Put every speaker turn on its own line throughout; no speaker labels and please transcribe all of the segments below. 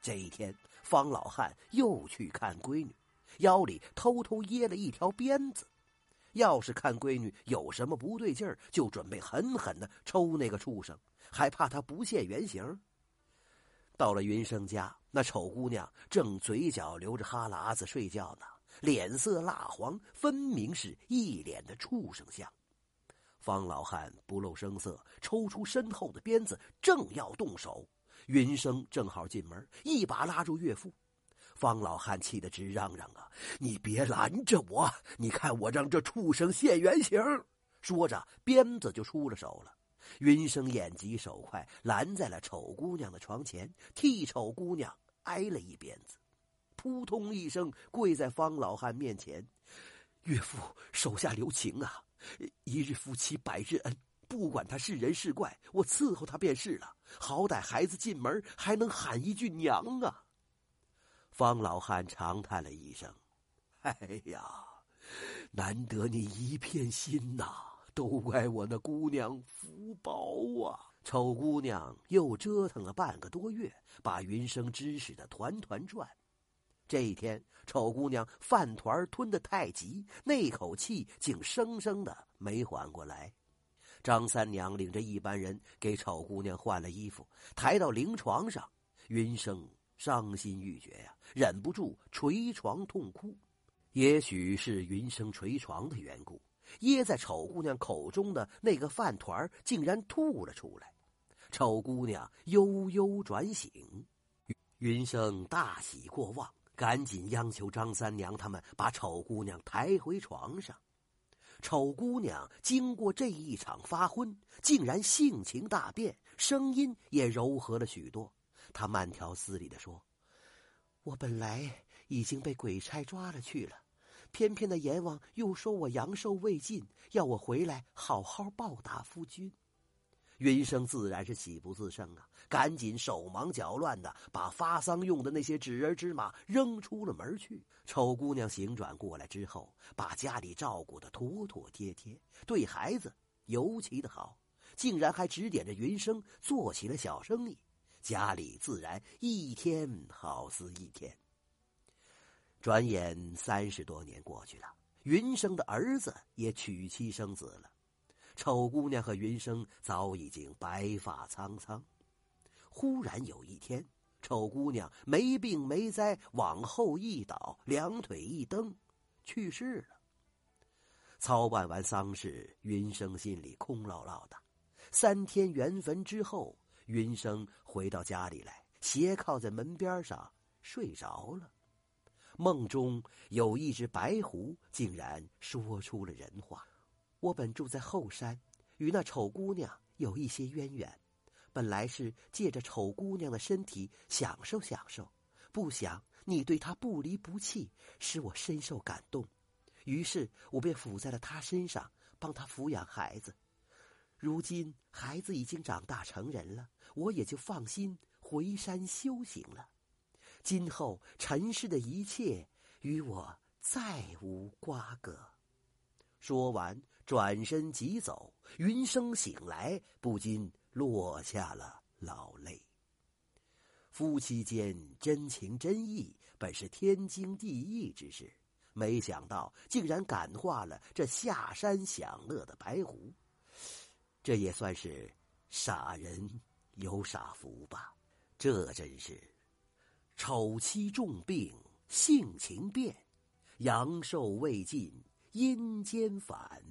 这一天，方老汉又去看闺女，腰里偷偷掖了一条鞭子。要是看闺女有什么不对劲儿，就准备狠狠的抽那个畜生，还怕他不现原形。到了云生家，那丑姑娘正嘴角流着哈喇子睡觉呢，脸色蜡黄，分明是一脸的畜生相。方老汉不露声色，抽出身后的鞭子，正要动手，云生正好进门，一把拉住岳父。方老汉气得直嚷嚷啊！你别拦着我！你看我让这畜生现原形！说着，鞭子就出了手了。云生眼疾手快，拦在了丑姑娘的床前，替丑姑娘挨了一鞭子，扑通一声跪在方老汉面前：“岳父，手下留情啊！一日夫妻百日恩，不管他是人是怪，我伺候他便是了。好歹孩子进门还能喊一句娘啊！”方老汉长叹了一声：“哎呀，难得你一片心呐，都怪我那姑娘福薄啊！”丑姑娘又折腾了半个多月，把云生指使的团团转。这一天，丑姑娘饭团吞得太急，那口气竟生生的没缓过来。张三娘领着一班人给丑姑娘换了衣服，抬到灵床上，云生。伤心欲绝呀，忍不住捶床痛哭。也许是云生捶床的缘故，噎在丑姑娘口中的那个饭团竟然吐了出来。丑姑娘悠悠转醒，云生大喜过望，赶紧央求张三娘他们把丑姑娘抬回床上。丑姑娘经过这一场发昏，竟然性情大变，声音也柔和了许多。她慢条斯理的说：“我本来已经被鬼差抓了去了，偏偏那阎王又说我阳寿未尽，要我回来好好报答夫君。”云生自然是喜不自胜啊，赶紧手忙脚乱的把发丧用的那些纸人纸马扔出了门去。丑姑娘醒转过来之后，把家里照顾的妥妥帖帖，对孩子尤其的好，竟然还指点着云生做起了小生意。家里自然一天好似一天。转眼三十多年过去了，云生的儿子也娶妻生子了。丑姑娘和云生早已经白发苍苍。忽然有一天，丑姑娘没病没灾，往后一倒，两腿一蹬，去世了。操办完丧事，云生心里空落落的。三天圆坟之后。云生回到家里来，斜靠在门边上睡着了。梦中有一只白狐，竟然说出了人话：“我本住在后山，与那丑姑娘有一些渊源，本来是借着丑姑娘的身体享受享受，不想你对她不离不弃，使我深受感动。于是我便附在了她身上，帮她抚养孩子。”如今孩子已经长大成人了，我也就放心回山修行了。今后尘世的一切与我再无瓜葛。说完，转身即走。云生醒来，不禁落下了老泪。夫妻间真情真意本是天经地义之事，没想到竟然感化了这下山享乐的白狐。这也算是傻人有傻福吧，这真是丑妻重病性情变，阳寿未尽阴间返，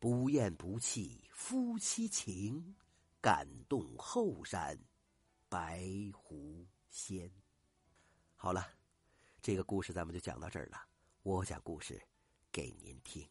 不厌不弃夫妻情，感动后山白狐仙。好了，这个故事咱们就讲到这儿了。我讲故事给您听。